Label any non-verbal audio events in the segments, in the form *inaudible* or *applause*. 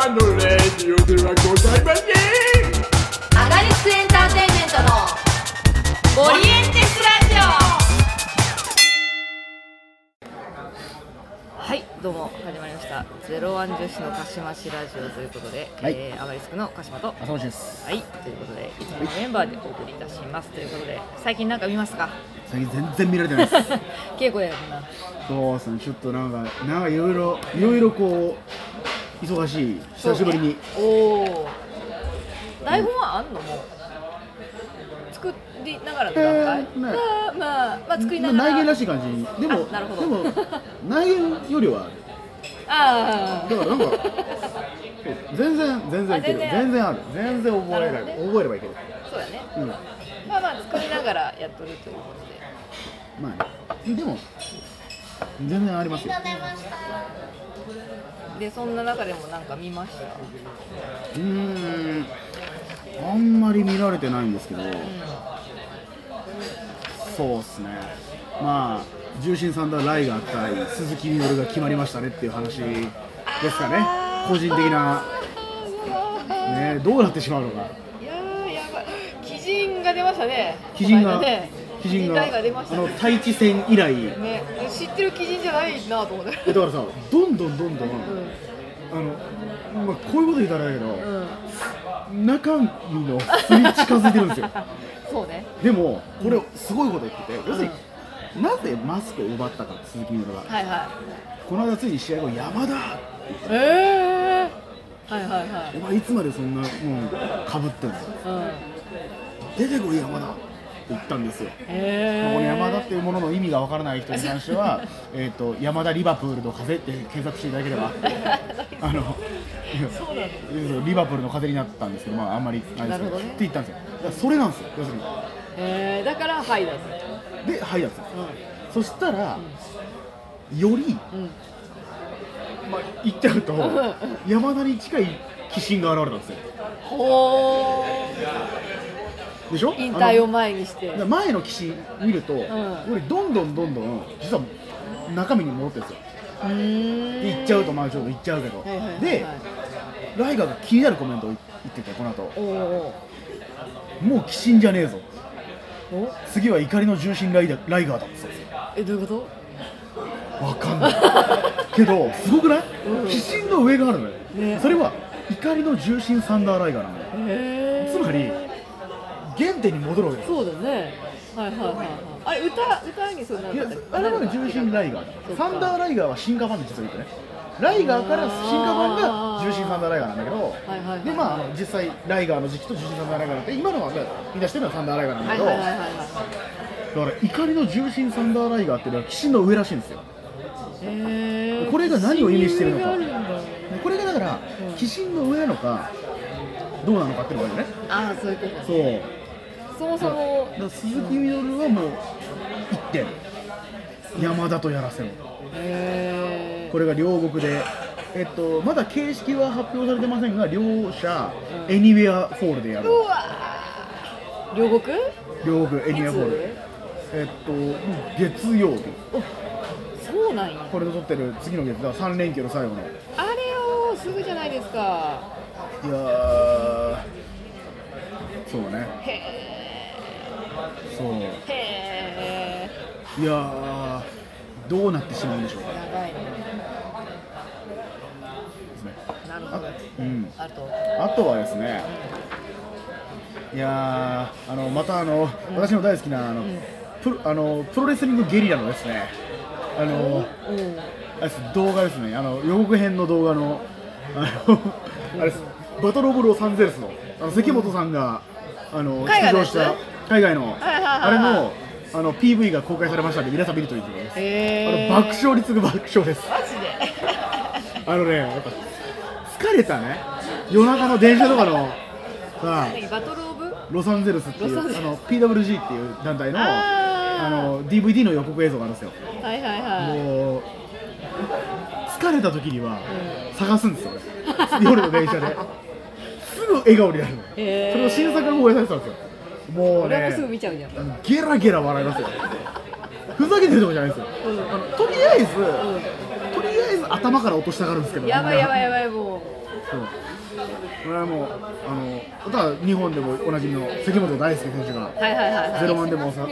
たのレディオではございませんアガリスクエンターテインメントのオリエンテスラジオ。はいどうも始まりましたゼロワン女子の鹿島市ラジオということで、はい。えーアガリスクの鹿島と。浅野です。はい。ということでいつものメンバーでお送りいたしますということで最近なんか見ますか？最近全然見られてないです。*laughs* 稽古やるな。そうですね。ちょっとなんかなんかいろいろいろいろこう忙しい。久しぶりに、おお台本はあんの？もう。作りながらの段階、えーねまあまあまあ作りながら。内言らしい感じ。にでもあなるほど。でも内言よりはあだからなんか全然全然いける。あ全然。全然ある。全然覚えられる、なるほど覚えればいける。あそうやね。うん。まあまあ作りながらやっとるというこまあね。でも全然ありますよ。とででそんな中でもなんか見ました？うーん。あんまり見られてないんですけど、そうっすね。まあ重心サンダーライガー対鈴木みのるが決まりましたねっていう話ですかね。個人的な。ねどうなってしまうのか。いやーやばい。鬼人が出ましたね。鬼人がこの間ね鬼人がが出ましあの太一戦以来。ね知ってる鬼人じゃないなと思って。えだからさどんどんどんどん、うん。あの、まあ、こういうこと言ったらあれだけど、うん。中身の素に近づいてるんですよ。*laughs* そうね。でもこれすごいこと言ってて要するになぜマスクを奪ったか鈴木みのるがはいはこの間ついに試合後山田いえー、はいはいはい。お前いつまでそんなもうかぶってんの？うん。出てこい山田って言ったんですよ。この山田っていうものの意味がわからない人に関しては *laughs* えーと山田リバプールの風って検索していただければ。*laughs* あのそうなのリバプールの風になったんですけど、まあ、あんまりあれですけどね。って言ったんですよ。だからそれなんですよ要するに。えー、だからはいだぜではいなんですようそしたら、より、んうん。まあ、言っちゃうと山田に近い鬼神が現れたんですよ。ほでしょ？ー引退をあ前にして。前の鬼神見ると、ん。俺どんどんどんどん実は中身に戻ってるんですよ。うーん。で言っちゃうとまあちょっと言っちゃうけど、はいはいはいはい。でライガーが気になるコメントを言っててこの後。おおもう鬼神じゃねえぞ。次は怒りの重心ライライガーだってそうですよ。えどういうこわかんない。けどすごくない、うん。の上があるのよ、ね。それは怒りの重心サンダーライガーなのよ。つまり原点に戻るわけですよそうだね。はいはいはいはい。あれ歌歌にそうなるいやあれはね重心ライガーサンダーライガーは進化版で実は言うとね。ライガーから進化版が重心サンダーライガーなんだけど、はいはいはいでまああの実際ライガーの時期と重心サンダーライガーって今のはね見出してるのはサンダーライガーなんだけど、はいはいはいはいはだから怒りの重心サンダーライガーっていうのは鬼神の上らしいんですよ。えこれが何を意味してるのか。これがだ。からうん。鬼神の上なのかどうなのかっていうのがあるよね。ああそういうことそう。ねそもそも。鈴木みのるはもう1点。山田とやらせろ。これが両国で、えっと、まだ形式は発表されてませんが両者、うんエニウェアフォールでやるう。わー。両国？両国エニウェアフォール。えっと月曜日。おそうなんや。これと撮ってる次の月。だ3連休の最後の。いあれよすぐじゃないですか。やー。そうね。へえそう。へえいやーどうなってしまうんでしょうか。やばい。ね。ですねなるほどうん。あと。あとはですね、いやーあのまたあの、私の大好きなあの、プロあのプロレスリングゲリラのですね、あのあれです動画ですね、あの予告編の動画のあのあれです。バトルオブロサンゼルスのあの関本さんがあの出場した海外のあれのあの PV が公開されましたんで皆さん見るといいと思います。あの爆笑に次ぐ爆笑です。マジで *laughs* あのね、やっぱ疲れたね、夜中の電車とかのさあ何バトルオブ？ロサンゼルスっていうあの PWG っていう団体のあの DVD の予告映像があるんですよ。はいはいはいもう疲れた時には探すんですよ、俺夜の電車で。*laughs* すぐ笑顔になるの。へーそれを新作が公開されてたんですよ。もうね俺もすぐ見ちゃうじゃんゲラゲラ笑いますよ。ふざけてるとこじゃないですよ。とりあえず、とりあえず頭から落としたがるんですけど。やばいやばいい。やばいもうそうこれはもうあのあとは日本でもおなじみの関本大輔選手がはいはいはいはいゼロワンでもさ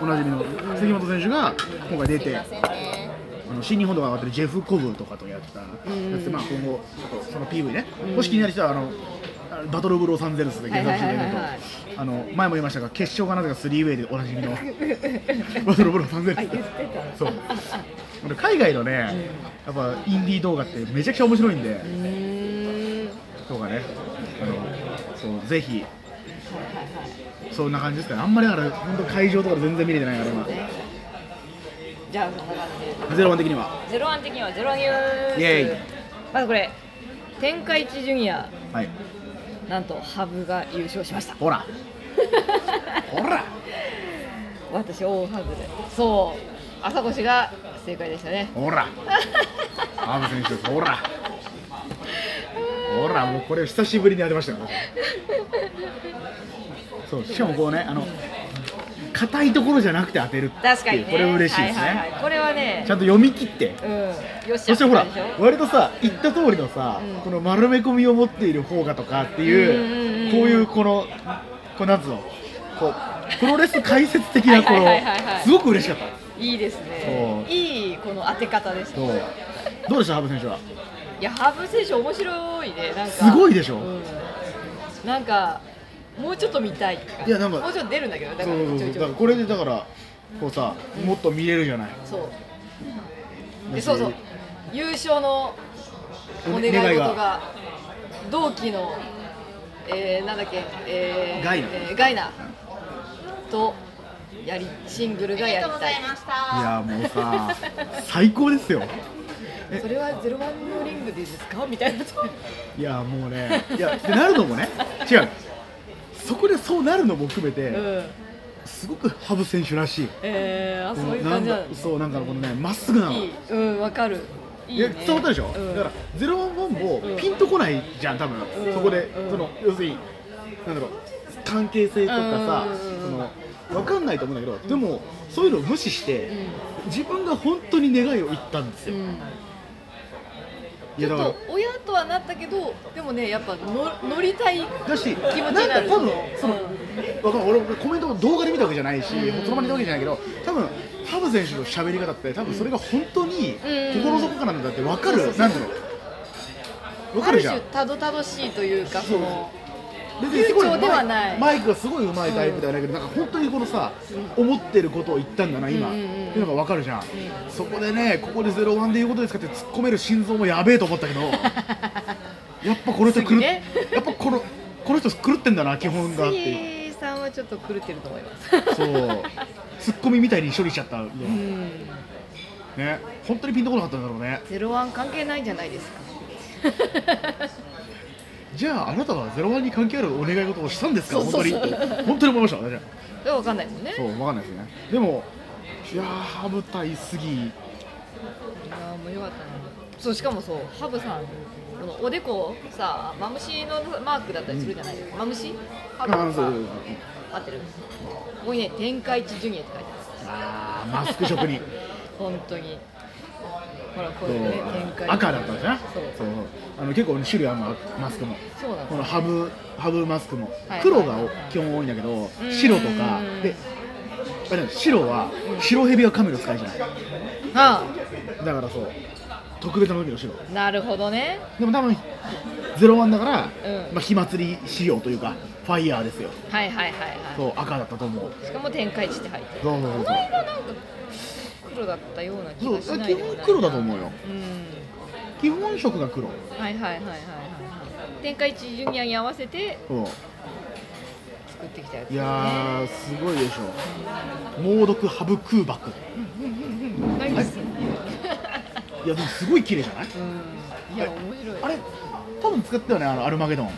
おなじみの関本選手が今回出てあの新日本とか上がってるジェフ・コブとかとやってたやつで、まあ、今後その PV ね、もし気になる人はあのバトルオブロサンゼルスでしあの前も言いましたが決勝がなぜかスリーウェイでおなじみの *laughs* バトルオブロサンゼルス。そう。俺海外のねやっぱインディー動画ってめちゃくちゃ面白いんで。とかね。あのそうぜひ。そんな感じですかね。あんまりだから本当会場とかで全然見れてないから今。じゃあそんな感じで。ゼロワン的には？ゼロワン的にはゼロニュース。イエーイ。まずこれ天下一ジュニア。はいなんとハブが優勝しました。ほら。ほら。*laughs* 私大ハブで。そう。朝越が正解でしたね。ほら。ハーブ選手です。ほら。ほら。もうこれ久しぶりに当てましたよ。そう。しかもこうねあの硬いところじゃなくて当てるっていう。確かにね。これ嬉しいですね、はいはいはい、これはね。ちゃんと読み切って。うん。よっしゃそしてほら割とさ言った通りのさ、うん。この丸め込みを持っている方がとかっていう,、うんうんうんこういうこのこうなんつうのこうプロレス解説的なこのすごく嬉しかった。いいですね。いいこの当て方でしたどうでしたハブ選手は？いやハブ選手面白いねなんか。すごいでしょ？うん、なんかもうちょっと見たい。いやなんかもうちょっと出るんだけどだかそうらちょいちょい。そうそうだからこれでだからこうさもっと見れるじゃない。そう。でそうそう。優勝のお願い事が同期の、えー、なんだっけ、えー、ガイナ。えーガイナ。とやりシングルがやりたい。いやもうさ最高ですよ。それはゼロワンのリングでですか？みたいな。いやもうねいやでなるのもね違うそこでそうなるのも含めて、うん。すごくハブ選手らしい。えー、あそういうなんだ。感じなのそうなんかこのねまっすぐなの。いい。うんわかる。いやね、伝わったでしょ、うん。だからゼロワンもうん。ピンとこないじゃん多分、うん。そこで、うん。その要するになんだろう関係性とかさ、その分かんないと思うんだけど、でもそういうのを無視して、自分が本当に願いを言ったんですよ、うんうんいやだからちょっと親とはなったけどでもねやっぱの乗りたいだし、気持ちになる。か多分その、うん。俺コメントも動画で見たわけじゃないし、うん。その場にいたわけじゃないけど多分ハブ選手の喋り方って多分それが本当にうん。心の底からなんだって分かる、そうそうそうなんだろう分かるじゃん。ある種たどたどしいというかそう。その別にすごい流暢ではない。マイクがすごい上手いタイプではないけど、なんか本当にこのさ、思ってることを言ったんだな今、うん。うんうんっていうのが分かるじゃん、そこでねここでゼロワンで言うことですかって突っ込める心臓もやべえと思ったけど *laughs* やっぱこの人狂っ、次ね。やっぱこのこの人狂ってんだな基本がっていう。杉さんはちょっと狂ってると思います。そう。ツッコミみたいに処理しちゃった、うん。ね。本当にピンとこなかったんだろうね。ゼロワン関係ないんじゃないですかじゃああなたはゼロワンに関係あるお願い事をしたんですか？本当に？本当に思いました私はでもわかんないもんね。そう分かんないですね。でもいやーハブ対杉いやーもうよかったな。そうしかもそうハブさんこのおでこさマムシのマークだったりするじゃない？ですか、マムシ？あーそうそうそう。合ってる？ここにね。天下一ジュニアって書いてあーマスク職人。あ *laughs* る本当にほらこそう。れね天下一赤だったん？ですねそう。あの結構種類あるのマスクも。そうなのこのハブハブマスクも。はい。黒が基本多いんだけどうん白とか。であれ白は白ヘビはカメラ使いじゃない？あだからそう。特別な時の白。あなるほどね。でも多分ゼロワンだから、うん。まあ、火祭り仕様というかファイヤーですよ。はいはいはいはそう赤だったと思う。いしかも天下一って入ってる。そうそうそう。この間なんか黒だったような気がしない基でもない本黒だと思うよ。うん。基本色が黒。はいはいはいはい。はいはい天下一ジュニアに合わせて作ってきたやついやーすごいでしょ。猛毒ハブ空爆。何ですよ *laughs* いやでもすごい綺麗じゃない？うん。いや面白い。あれ？多分使ったよねあのアルマゲドン。アル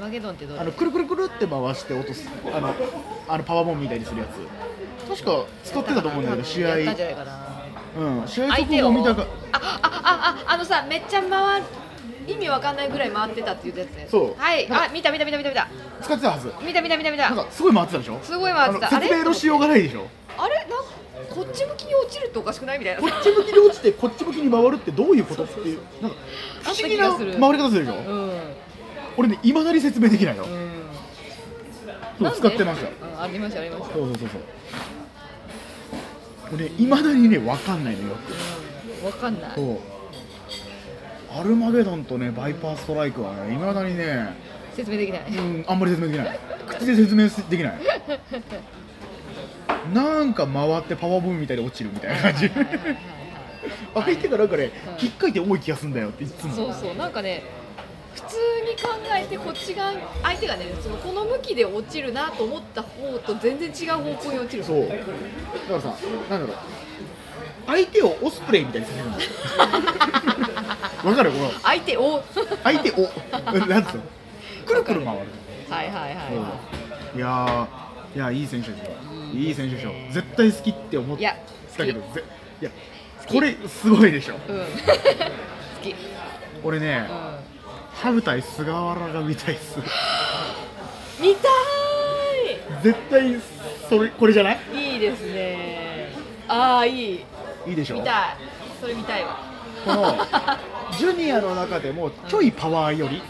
マゲドンってどうあのくるくるくるって回して落とすあのあのパワーボムみたいにするやつ。確か使ってたと思うんだけど試合。やったんじゃないかな。うん。試合相手を速報見たか。あああああのさめっちゃ回る意味わかんないぐらい回ってたっていうやつね。そう。はい。あ見た見た見た見た見た。使ってたはず。見た見た見た見た。なんかすごい回ってたでしょ？すごい回ってた。あの説明のしようがないでしょ？あれ？なんかこっち向きに落ちるっておかしくないみたいな。こっち向きに落ちてこっち向きに回るってどういうことっていう。なんか不思議な回り方するでしょ、うん。俺ねいまだに説明できないの、うんそう使ってましたうんありましたありました。そうそうそうそう。俺いまだにね分かんないのよ。うんわかんない。そう。アルマゲドンとねバイパーストライクはねいまだにね説明できない。うんあんまり説明できない。口で説明できない。*laughs* なんか回ってパワーボムみたいで落ちるみたいな感じ。はいはいはいはい *laughs* 相手がなんかねうん。引っかいて重い気がすんだよっていつも。そうそう。なんかね普通に考えてこっち側相手がねそのこの向きで落ちるなと思った方と全然違う方向に落ちる。そう。だからさなんだろう。相手をオスプレイみたいにさせるんだよわかる？この。相手を。相手を。なんつうの？くるくる回る。はいはいはいそういやーいやいい選手ですよいい選手でしょ。絶対好きって思っいやたけどぜいやこれすごいでしょ。うん。*laughs* 好き、俺ねうハブ対菅原が見たいっす。ん、見た絶対それこれじゃない？ーいいいですね。ああいい。いいでしょ？見たい。それ見たいわ。このジュニアの中でもちょいパワーより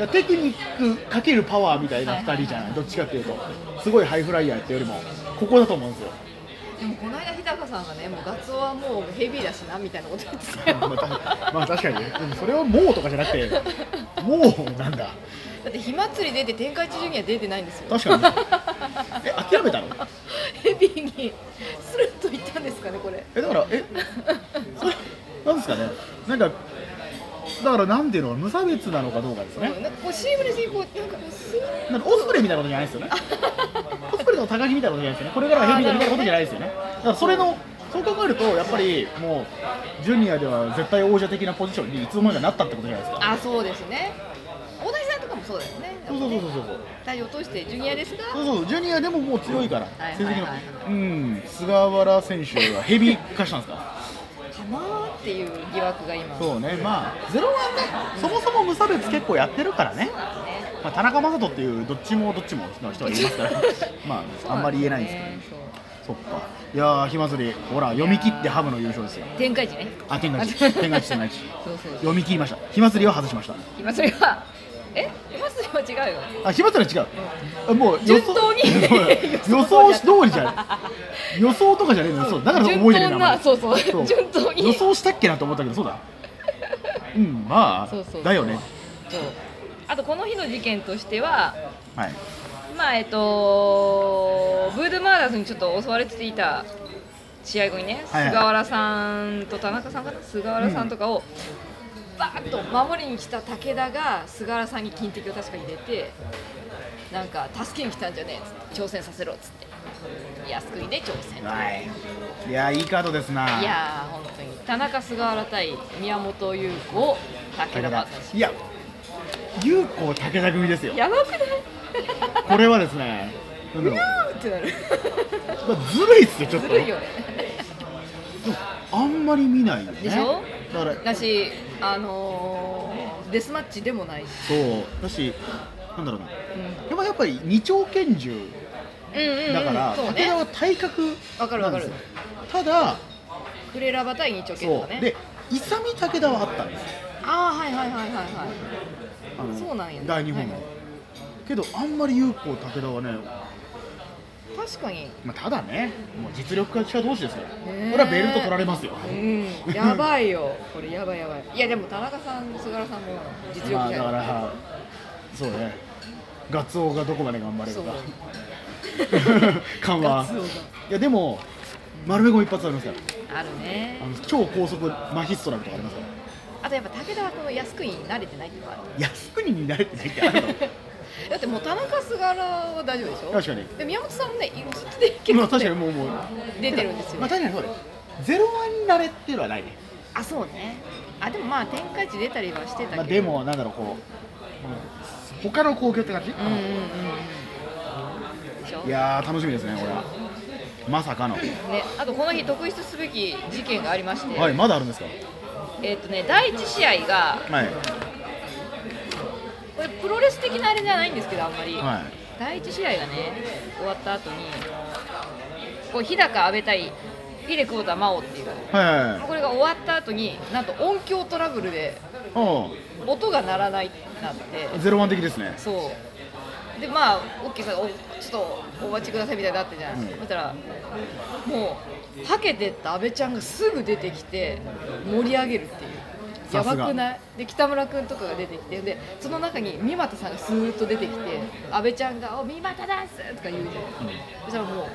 うん。テクニックかけるパワーみたいな2人じゃない？どっちかっていうと。すごいハイフライヤーってよりもここだと思うんですよでもこの間日高さんがねもうガツオはもうヘビーだしなみたいなこと言ってたよ。まあたまあ確かにね。でもそれはもうとかじゃなくてもうなんだ。だって火祭り出て天下一ジュニア出てないんですよ。確かにえ諦めたの？ヘビーにスルッといったんですかねこれ。えだからえそれなんですかね。なんかだからなんていうの無差別なのかどうかですね。うんなんかこうシームレスにこうなんかこうスなんかオスプレイみたいなことじゃないですよね。オスプレイの高木みたいなことじゃないですよね。これからはヘビーだみたいなことじゃないですよね。だからそれのそう考えるとやっぱりもうジュニアでは絶対王者的なポジションにいつの間にかなったってことじゃないですか。あそうですね。大谷さんとかもそうだよね。そうそうそうそう。そう体を通してジュニアですが。そうそうジュニアでももう強いから。はい成績の。うん。菅原選手がヘビー化したんですかかなーっていう疑惑が今。そうね。まあゼロワンね。そもそも無差別結構やってるからね。ね。まあ、田中将人っていうどっちもどっちもの人がいますから。*laughs* まああんまり言えないんですけど、ね。そっか。いやー火祭りほら読み切ってハムの優勝ですよ。天下一ね。あ天下一天下一天下一そうそう読み切りました。火祭りは外しました。今それはえ？今それは違うよ。あ火祭りは違う。あもう予想順当に。*laughs* 予想し通りじゃん予想とかじゃねえのよ。そうだから覚えてる順当なそうそう。そう。順当に。予想したっけなと思ったけどそうだ。うんまあそうそうそう。だよね。そう。あとこの日の事件としてははい。まあえっとブードゥマーダーズにちょっと襲われていた試合後にね、はいはい。菅原さんと田中さんかな？菅原さんとかを、バーッと守りに来た武田が菅原さんに金敵を確か入れてなんか助けに来たんじゃねえっつって挑戦させろっつって。靖国で挑戦はい。いやいいカードですな。いやー本当に。田中菅原対宮本優子武田いや有効武田組ですよ。やばくない？これはですねなんだろう。ってなる。まあずるいっすよちょっと。ずるいよね。*laughs* あんまり見ないよね。でしょ？だからだしあのーデスマッチでもない。し、そうだしなんだろうな。うん、でもやっぱり二丁拳銃うんうんうんだから、武田は体格わかるわかる。ただクレラバ対日丁拳とかね。で勇武田はあったんですよ。ああはいはいはいはいはい。そうなんや。大日本の、はい。けどあんまり有効武田はね、確かに。まあ、ただねもう実力家同士ですよへーこれはベルト取られますよ。うん。やばいよ。これやばいやばい。いやでも田中さん菅原さんも実まあ、力者やだからそうね。ガツオがどこまで頑張れるか。緩和いやでも丸め込み一発ありますから。あるね。あの超高速マヒストラルとかありますから。あとやっぱ武田はこの靖国に慣れてないっていうの靖国に慣れてないってあるの？だってもう田中菅原は大丈夫でしょ？確かに。で宮本さんもねずっとで結まあ構確かにもうもう。出てるんですよまあ確かにそうだよゼロワンに慣れっていうのはないね、あそうね。あでもまあ天下一出たりはしてたけど、まあ、でもなんだろうこううん他の興行って感じ、うんうんうんいやー楽しみですねこれは。まさかの。ね、あとこの日特筆すべき事件がありまして、はいまだあるんですか？えっ、とね第一試合がはいこれプロレス的なあれじゃないんですけどあんまり、はい。第一試合がね終わった後にこう日高阿部対イレクボタマオっていう。はいはいはい。これが終わった後になんと音響トラブルでお音が鳴らないってなって。ゼロワン的ですね。そう。でまあオッケーさんおちょっとお待ちくださいみたいになってじゃん、うんそしたらもうはけてった阿部ちゃんがすぐ出てきて盛り上げるっていうやばくない？で北村君とかが出てきてでその中に三股さんがスーッと出てきて阿部ちゃんが「お三股ダンス!」とか言うじゃん、そしたらもう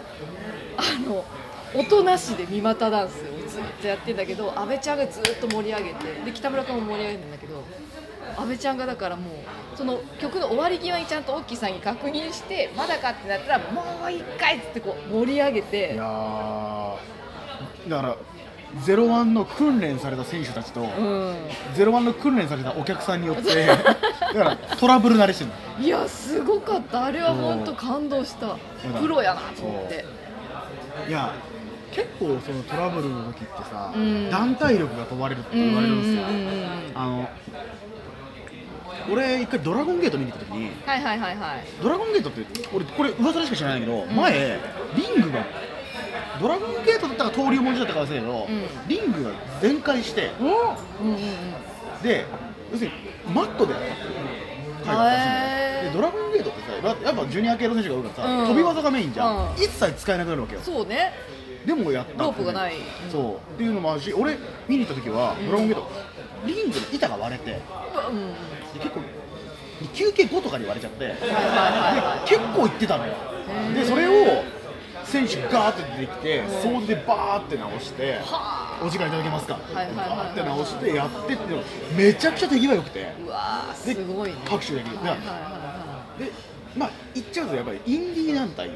あの音なしで三股ダンスをずっとやってんだけど阿部ちゃんがずっと盛り上げてで北村君も盛り上げるんだけど阿部ちゃんがだからもうその曲の終わり際にちゃんとオッキーさんに確認してまだかってなったらもう一回っつってこう盛り上げいてだからゼロワンの訓練された選手たちと、うん。ゼロワンの訓練されたお客さんによって *laughs* だからトラブル慣れしてるの。いやすごかった。あれは本当感動した。プロやなと思って。いや結構そのトラブルの時ってさ、うん。団体力が問われるって言われるんですよ、あの俺一回ドラゴンゲート見に行った時にはいはいはいはい。ドラゴンゲートって俺これ噂でしか知らないんだけど、ん。前リングがドラゴンゲートだったか登竜門時だったか忘れたけど、うん。リングが全開してうんうんうん。で要するにマットでやったっていう回があったらしい。んだへー。よでドラゴンゲートってさやっぱジュニア系の選手が多いからさ、うん。飛び技がメインじゃん、うん。一切使えなくなるわけよ。そうね。でもやったってロープがない。そう。っていうのもあるし俺見に行った時はドラゴンゲート、リングの板が割れてでうん。うん結構休憩後とかに割れちゃってではいはいはい。結構行ってたのよ。ー。でそれを選手ガーって出てきてうん掃除でバーって直してはお時間いただけますか？いはいはいはい。バーって直してやってってめちゃくちゃ手際良くて。あうわすごいね。拍手できる。はいはいはでまあ言っちゃうとやっぱりインディー団体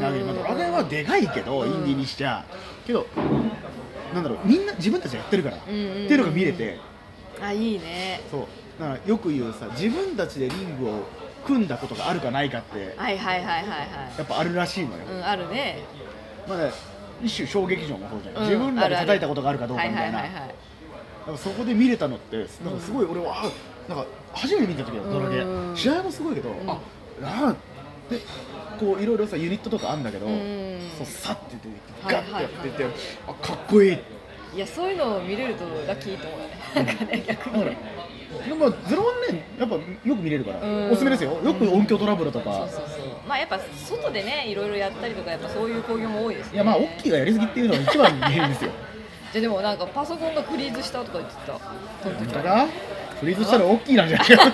なんでうん。まあドラゴンはでかいけど、うん。インディーにしちゃ。けどなんだろうみんな自分たちやってるから、っていうのが見れて。いあいいね。そう。だからよく言うさ自分たちでリングを組んだことがあるかないかってはいはいはいはいはい。やっぱあるらしいのよ、うんあるね。まだ一種小劇場もそうじゃん、うん自分らで叩いたことがあるかどうかみたいな。はいはいはいはい。なんかそこで見れたのってなんかすごい俺は、あなんか初めて見た時はドラゲうん試合もすごいけど、ん。あなんでこういろいろさユニットとかあるんだけど、うん。そうさって出てきてガッてやってて、あかっこいい。いやそういうのを見れるとラッキーと思うね。なんかね逆にでもゼロワンねやっぱよく見れるから、うん。おすすめですよ。よく音響トラブルとそかう、そうそう。まあやっぱ外でねいろいろやったりとかやっぱそういう興行も多いですね。いやまあオッキーがやりすぎっていうのが一番に見えるんですよ。*laughs* じゃあでもなんかパソコンがフリーズしたとか言ってた？本当か？フリーズしたらオッキーなんじゃないか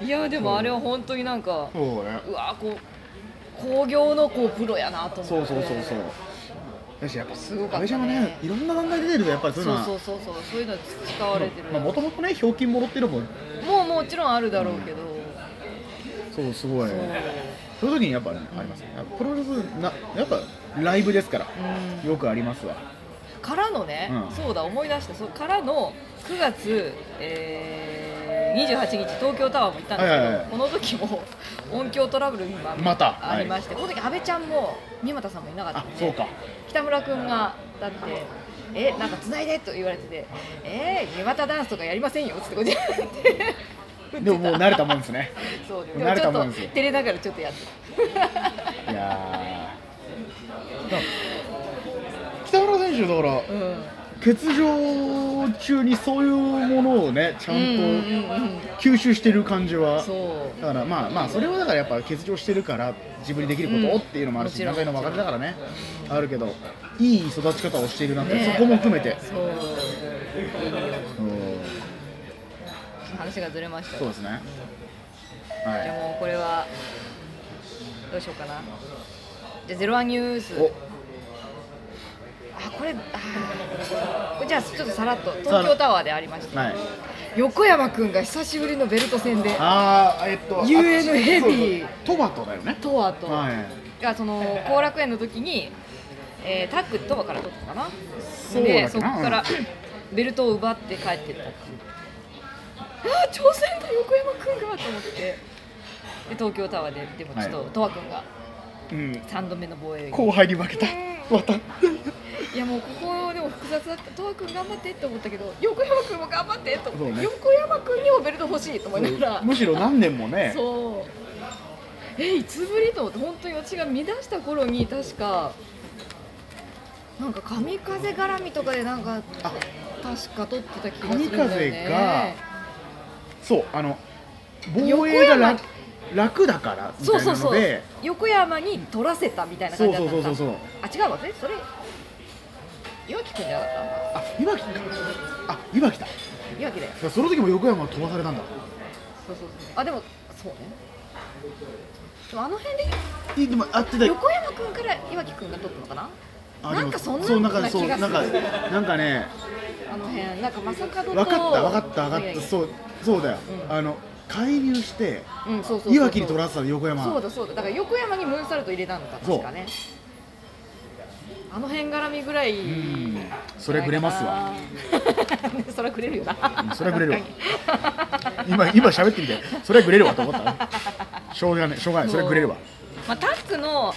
*laughs* いやでもあれは本当になんかそうね。うわこう興行のこうプロやなと思って。そうそうそうそうだしやっぱすごかったね。あれじゃねいろんな段階で出てるとやっぱりそういうのは。そうそうそうそうそういうの使われてる。まあもともとねひょうきんもろってるのももうもちろんあるだろうけど、そうすごい。そう。そういう時にやっぱねありますね。プロレスなやっぱライブですから。うん。よくありますわ。からのね、うん。そうだ思い出した。そうからの9月、えー、28日東京タワーも行ったんですけど、はいはいはい。この時も音響トラブルがまた。ありまして、この時阿部ちゃんも三股さんもいなかったあんでそうか。北村君がだって「えなんか繋いで」と言われてて「えー、三股ダンスとかやりませんよ」っつってこうやってでももう慣れたもんですね。*laughs* そうで慣れたもんですよ。照れながらちょっとやって。いや北村選手だからうん欠場中にそういうものをねちゃんと吸収してる感じは、だからまあまあそれはだからやっぱ欠場してるから自分にできることをっていうのもあるし、長いの分かりだからね、あるけどいい育ち方をしているなって、ね。そこも含めて、話がずれました。そうですね。じゃあはもうこれはどうしようかな。じゃあゼロワンニュースあこれあー。じゃあちょっとさらっと東京タワーでありました、はい。横山君が久しぶりのベルト戦であーえっと UN ヘビー。トマトだよね。トワとはい。がその後楽園の時に、えータッグトワから取ったかな。そでそこからベルトを奪って帰ってったああ挑戦だ横山君がと思って。で東京タワーででもちょっとはい。トワ君がうん3度目の防衛後輩に負けた。また。いやもうここでも複雑だった。トワ君頑張ってって思ったけど横山君も頑張ってと思って、ね。横山君にもベルト欲しいと思いながら。むしろ何年もね。*laughs* そう。えいつぶりと思って本当に私が見出した頃に確かなんか神風絡みとかでなんかあ。確か撮ってた気がするんだよ神風ねがそうあの防横衛が山楽楽だからみたいそうそうそう。なので横山に撮らせたみたいなそう感じだったそうそうそうそうあ違うわ。えそれ岩城くんじゃなかっあ岩城か。あ岩城だ。た岩城だよ。その時も横山は飛ばされたんだ。そうそうそう。あでもそうね。でもあの辺でいでもあってた横山くんから岩城くんが撮ったのかな？あなんかそんなそうなんかなそうなんかなんかねあの辺なんか正門と分かった分かった分かった。そうそうだよ、うん。あの介入してうんそうそうそうそう。いわきに取らせたの横山。そうだそうだ。だから横山にムーンサルト入れたのか確かね。あの辺絡みぐらいうん。それくれますわ。*laughs* それくれるよな。うんそれはくれるわ。今今喋ってみて。それはくれるわと思ったねしょうがないしょうがない。それはくれるわ。まあタッグの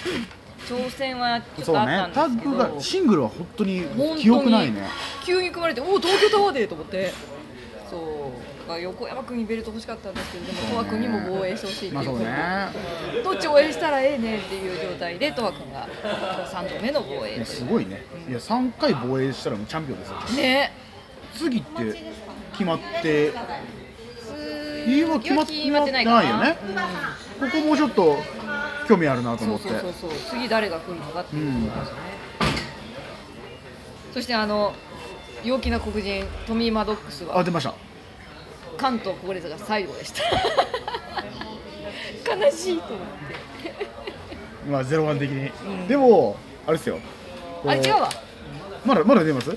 挑戦はそうね。タッグがシングルは本当に記憶ないね。急に組まれておお東京タワーでと思って。そう。だから横山君にベルト欲しかったんですけどでも十和君にも防衛してほしいっていう。ね。どっち応援したらええねんっていう状態で十和君が3度目の防衛すごいね。いや3回防衛したらもうチャンピオンですよ。ね。次って決まって理由は決まってないよね。ここもうちょっと興味あるなとうん、思って。そうそうそうそう。次誰が来るのかっていう。ことですよね、そしてあの陽気な黒人トミー・マドックスは。あ出ました関東これが最後でした。*laughs* 悲しいと思って。まあゼロワン的に、ん。でもあれですよ。こあれ違うわ。まだまだ出ます？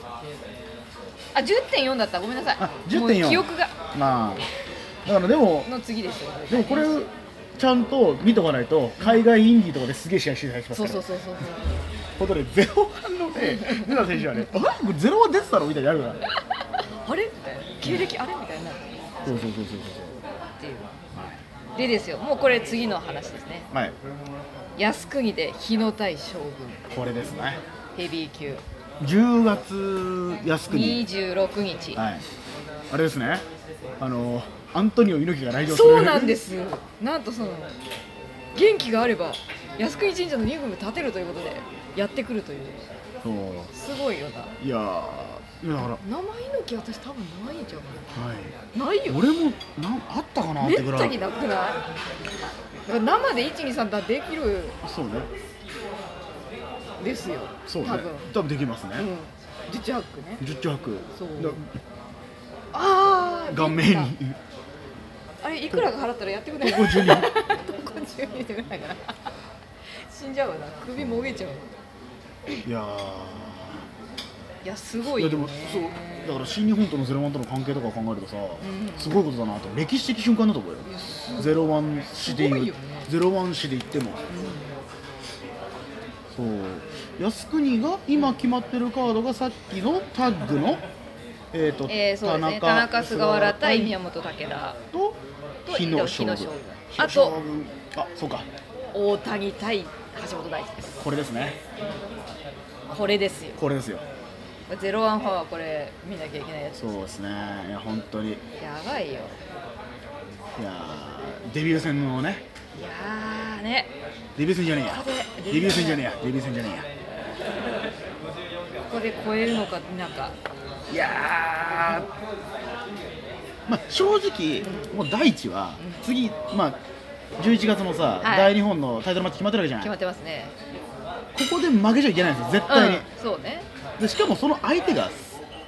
あ10.4だった。ごめんなさい。あ10.4もう記憶が。まあだからでもの次ですよ。でもこれちゃんと見とかないと海外インディーとかですげえ試合してたりしますから。そうそうそうそうことでゼロワンのね *laughs* 出た選手はねあれ？ゼロワン出てたの？みたいになるから。あれ？みたいな。経歴あれ？みたいになるそうそうそうそうっていうでですよもうこれ次の話ですね。そうはい。靖国で日野対将軍。これですね。ヘビー級。10月靖国26日、はい。あれですね。あのアントニオ猪木が来場する。そうなんです。よなんとその元気があれば靖国神社の2軍立てるということでやってくるという。そう。すごいよな。いやーいやだから。生猪木私多分ないんじゃはい？ない。ないよ。俺もなんあったかなってぐらい。になくない？生で123だできるそうね。ですよそうね。多分。多分できますね、うん。ジュチャックね。十中八九そう。だああ顔面に。あれいくらか払ったらやってくれないここ中に？どこ中にってぐらいかな死んじゃうわな。首もげちゃういやいやすーごいよ、ね、いやでもそうだから新日本とのゼロワンとの関係とかを考えるとさ、ん。すごいことだなと。歴史的瞬間だと思うよ。ゼロワン市でね。ゼロワン市で言っても。そう。靖国が今決まってるカードがさっきのタッグのえーとえー、そうですね。田中菅原対宮本武田。とと日野将軍。日野将軍。日野将軍。あそうか。大谷対橋本大地です。これですね。これですよ。これですよゼロワンファはこれ見なきゃいけないやつそうですね。いや本当に。いやばいよ。やーデビュー戦のね。いやーね。デビュー戦じゃねえや。デビュー戦じゃねえや。デビュー戦じゃねここで超えるのかなんか。えやいやーまあ正直もう第一は次まあ11月のさ、はい。大日本のタイトルマッチ決まってるわけじゃ決まないってますね。ここで負けちゃいけないんですよ絶対に、うん、そうねでしかもその相手が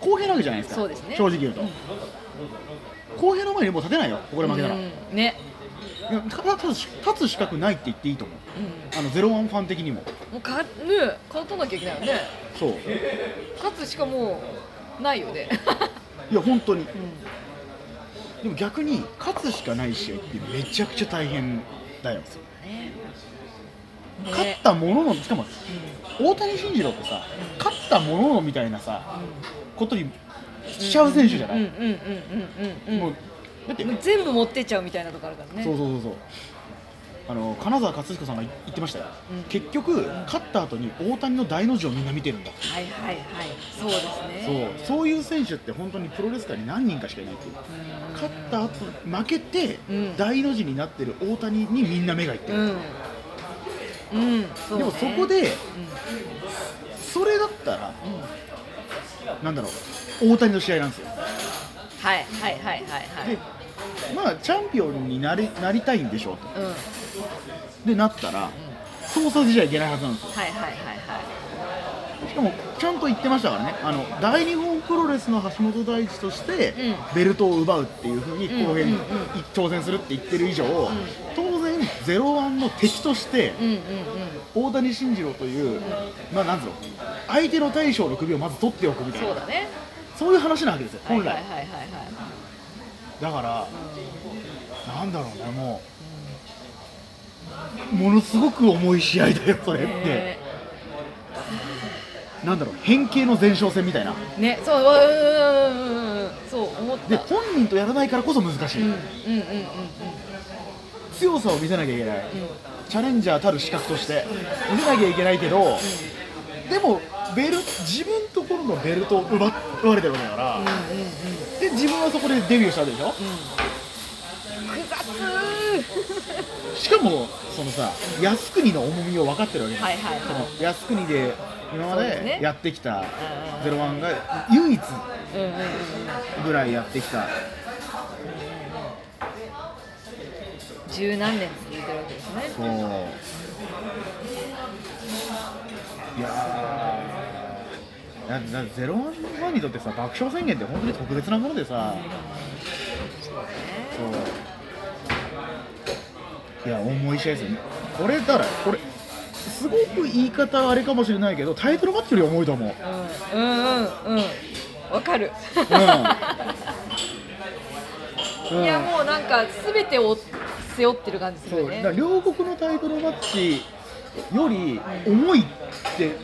公平なわけじゃないですか。そうですね。正直言うと、公平の前にもう立てないよここで負けたら、いうん。ね。やただ立つ資格ないって言っていいと思う。うん。あのゼロワンファン的にも。もうかね勝たなきゃいけないよね。そう。勝つしかもうないよね。*laughs* いや本当に。うん。でも逆に勝つしかない試合ってめちゃくちゃ大変だよ。ね。勝ったもののしかも大谷慎次郎ってさ勝ったもののみたいなさことにしちゃう選手じゃない、うんうんうんうんうんうんもうだって、全部持ってっちゃうみたいなとこあるからね。そうそうそうそう。あの金沢克彦さんが言ってましたよ、うん。結局、勝った後に大谷の大の字をみんな見てるんだはいはいはい。そうですね。そう。そういう選手って本当にプロレス界に何人かしかいないっていう。うん。勝った後負けて、うん。大の字になってる大谷にみんな目がいってる、うんうん、ね、でもそこで、うん、それだったら、うん、なんだろう大谷の試合なんですよ。はいはいはいはいはい。でまあチャンピオンになりなりたいんでしょと、うん、でなったら、そうさせちゃいけないはずなんですよ。はいはいはいはい。しかもちゃんと言ってましたからね。あの大日本プロレスの橋本大地としてベルトを奪うっていうふうに後編、に、挑戦するって言ってる以上、うん、ゼロワンの敵として大谷紳二郎という、まあなんぞ相手の大将の首をまず取っておくみたいな。そうだね。そういう話なわけですよ本来。だからなんだろうねもう。ものすごく重い試合だよそれって。なんだろう変形の前哨戦みたいな。ねそううんそう思ってで本人とやらないからこそ難しい、うん、うんうんうんうん。強さを見せなきゃいけない、うんチャレンジャーたる資格として見せなきゃいけないけど、でもベル自分ところのベルトを奪っ奪われてるわけだから、で自分はそこでデビューしたわけでしょ、複雑。しかもそのさ靖国の重みを分かってるわけじゃん。はいはいは靖国で今までやってきたうんゼロワンが唯一ぐらいやってきた十何年続いてるわけですね。そう。いやー。だだゼロワンファンにとってさ爆笑宣言って本当に特別なものでさ。そう。いや重い試合ですよねこれだからこれすごく言い方あれかもしれないけどタイトルマッチより重いと思う。うんうんうん。うんわかる、うん。*laughs* いやもうなんか全てを背負ってる感じするよね。両国のタイトルマッチより重いって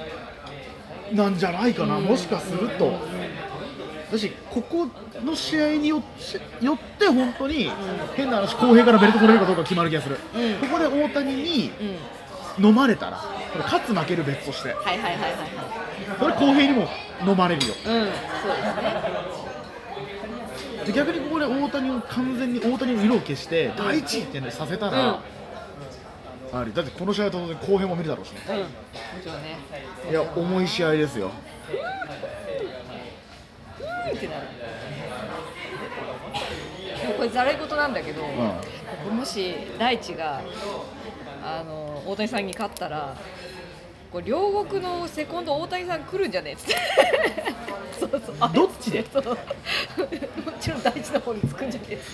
なんじゃないかな、うん。もしかすると、だしここの試合によってよって本当に変な話公平からベルト取れるかどうか決まる気がする、うん。ここで大谷にうん。飲まれたら勝つ負ける別として。はいはいはいはいはい。それ公平にも飲まれるよ。うん。そうですねで逆にここで大谷を完全に大谷の色を消して第一位って、ね、させたら、ありだってこの試合は当然公平も見るだろうしね。うん。もちろんね。いや重い試合ですよ。うんってなる。でもこれざらい事なんだけど、これもし大地があの大谷さんに勝ったらこれ両国のセコンド大谷さん来るんじゃねえ？っつってそうそう。あれどっちで？そうもちろん大地の方につくんじゃねえっつっ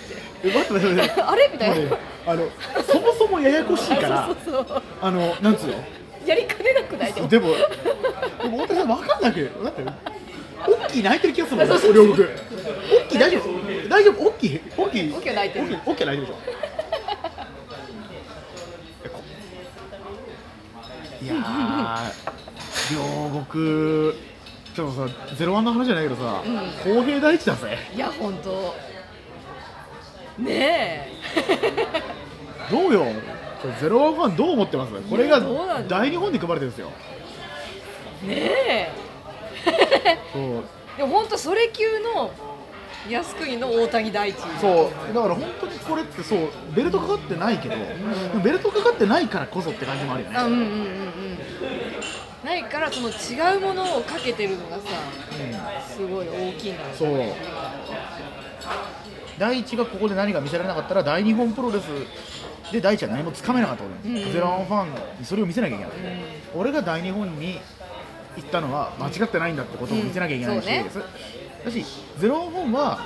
て。え待って待って。待ってあれ？みたいな。もうねあのそもそもややこしいからそうそうそう。あのなんつうの？やりかねなくない？でも。でもでも大谷さん分かんなくだって。オッキー泣いてる気がするもんそうそう両国。オッキー大丈夫？大丈夫？オッキーオッキーオッキーは泣いてる。オッキーオッキーは泣いてるでしょいやー両国ちょっとさゼロワンの話じゃないけどさ、公平第一だぜ。いや本当。ねえ。どうよ？ゼロワンファンどう思ってます？これが大日本に組まれてるんですよ。ねえ。そう。でも本当それ級の靖国の大谷大地。そう。だから本当にこれってそうベルトかかってないけど、ベルトかかってないからこそって感じもあるよね。あうんうんうんうん。ないからその違うものをかけてるのがさすごい大きいんだろそう。第一がここで何が見せられなかったら大日本プロレスで第一は何もつかめなかったわけ、うんゼロワンファンにそれを見せなきゃいけない、俺が大日本に行ったのは間違ってないんだってことを見せなきゃいけないし、うんね。ですだしゼロワンファンは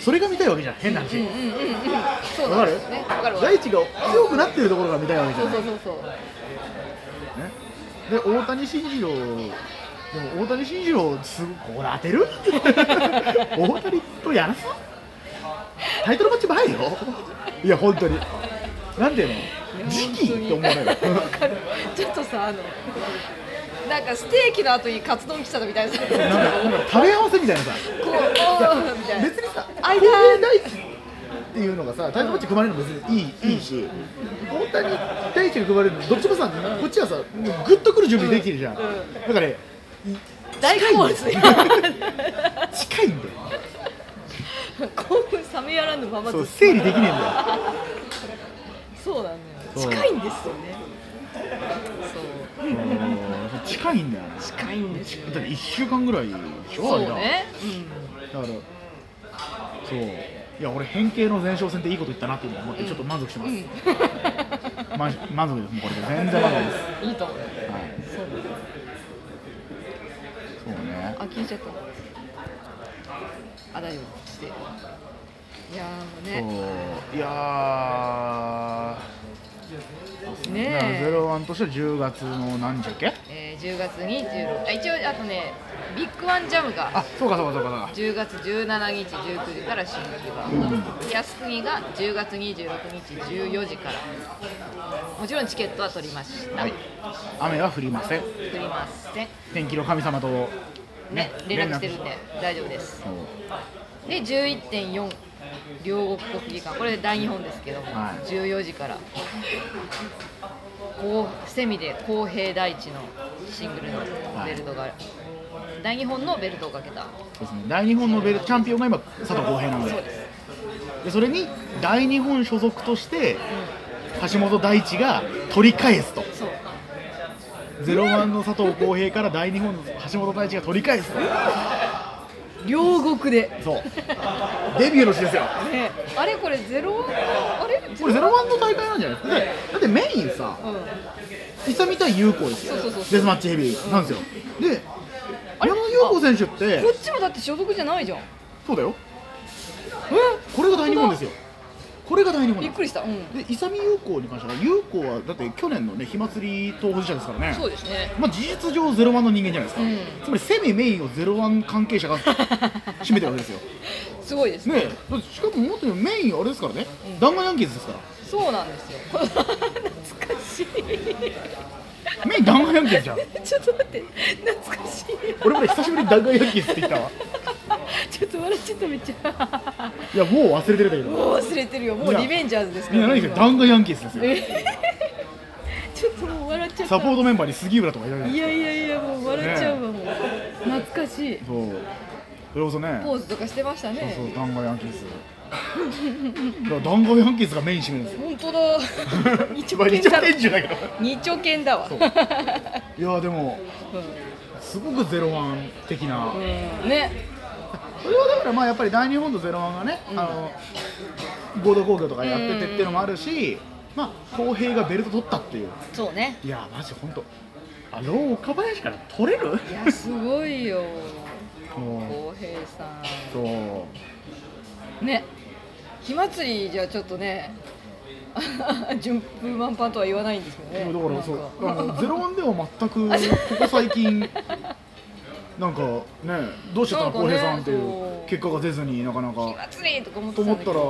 それが見たいわけじゃん。変な話、うんうんうんうんそうわかる？なんですねわかるわかる。第一が強くなってるところが見たいわけじゃない。そうそうそうそう。ね、で大谷慎次郎でも大谷慎次郎すこれ当てる？*laughs* 大谷とやらすタイトルマッチ前よ。いや本当に。なんていうの？時期って思わないのわかる。ちょっとさあのなんかステーキの後にカツ丼来ちゃったみたいな。なんかなんか食べ合わせみたいなさ。おーみたいな。別にさ間。公平第一ってっていうのがさタイトルマッチ組まれるの別にいい,、いいし大谷大地が組まれるのどっちもさこっちはさもうグッとくる準備できてるじゃん、だからね大好物近いんだよ。興奮冷めやらぬままそうず整理できねえんだよ。そうなんだよ近いんですよね近いんだよね。近いんですよだって1週間ぐらいでしょそうあれね。だからそう。いや俺変形の前哨戦っていいこと言ったなって思ってちょっと満足してます、*laughs* ま満足です。もうこれで全然満足です。うん。いいと思う。はい。そうそうね。あ聞いちゃった。あ大丈夫。して。いやーもうね。そう。いやーねゼえロワンとしては10月の何日だっけ？えー、10月26あ一応あとねビッグワンジャムが。あそうかそうかそうかそうか。10月17日19時から新木場、うん。靖国が10月26日14時から。もちろんチケットは取りました、はい。雨は降りません。取りません。天気の神様とね連絡してるんで大丈夫です。で11.4両国国技館これで大日本ですけども、はい。14時から。こうセミで公平大地のシングルのベルトが、大日本のベルトをかけた。そうですね。大日本のベルチャンピオンが今佐藤浩平なので。そうです。でそれに大日本所属として橋本大地が取り返すと。そう。ゼロワンの佐藤浩平から大日本の橋本大地が取り返すと両国で。そう。デビューの日ですよね。あれこれゼロあれ？これゼロワンの大会なんじゃないですか？だってだってメインさうん。勇対有効ですよ。そうそうそうデスマッチヘビーなんですよ。で山田優子選手ってこっちもだって所属じゃないじゃん。そうだよ。え？これが大日本ですよこれが大日本びっくりした。うん。で勇優子に関しては優子はだって去年のね火祭り当事者ですからね。そうですね。まあ、事実上ゼロワンの人間じゃないですか、うん。つまりセミメインをゼロワン関係者が *laughs* 占めてるわけですよ。すごいですね。ねしかももっとメインあれですから。ね、弾丸ヤンキーズですから。そうなんですよ。*laughs* 懐かしい。メイン弾丸ヤンキーズじゃん。*laughs* ちょっと待って。懐かしい。俺もね久しぶりに弾丸ヤンキーズって言ったわ *laughs* ちょっと笑っちゃっためっちゃ。いやもう忘れてるんだけど。もう忘れてるよ。もうリベンジャーズですかみんなら何か弾丸ヤンキーズですよ。えちょっともう笑っちゃった。サポートメンバーに杉浦とかいらない。いやいやいやもう笑っちゃうわ、もう。懐かしい。そう。それこそね。ポーズとかしてましたそうね。そう弾丸ヤンキーズだから弾丸ヤンキーズがメイン占めるんですよ。本当だ。二 *laughs* まあ二丁丁拳だ拳銃だけど。二丁拳だわ。いやでもすごくゼロワン的な、ねそれはだからまあやっぱり大日本とゼロワンがね、あの合同工業とかやっててっていうのもあるし、まあ公平がベルト取ったっていう。そうね。いやマジ本当あの岡林から取れる？いやすごいよ。も浩平さうそう。ね。火祭りじゃちょっとね *laughs* 順風満帆とは言わないんですけどね。だからそうゼロワンでは全くここ最近 *laughs* なんかねどうしちゃったのなんかね浩平さんっていそう。う結果が出ずになかな火か祭りとか思ってと思ったら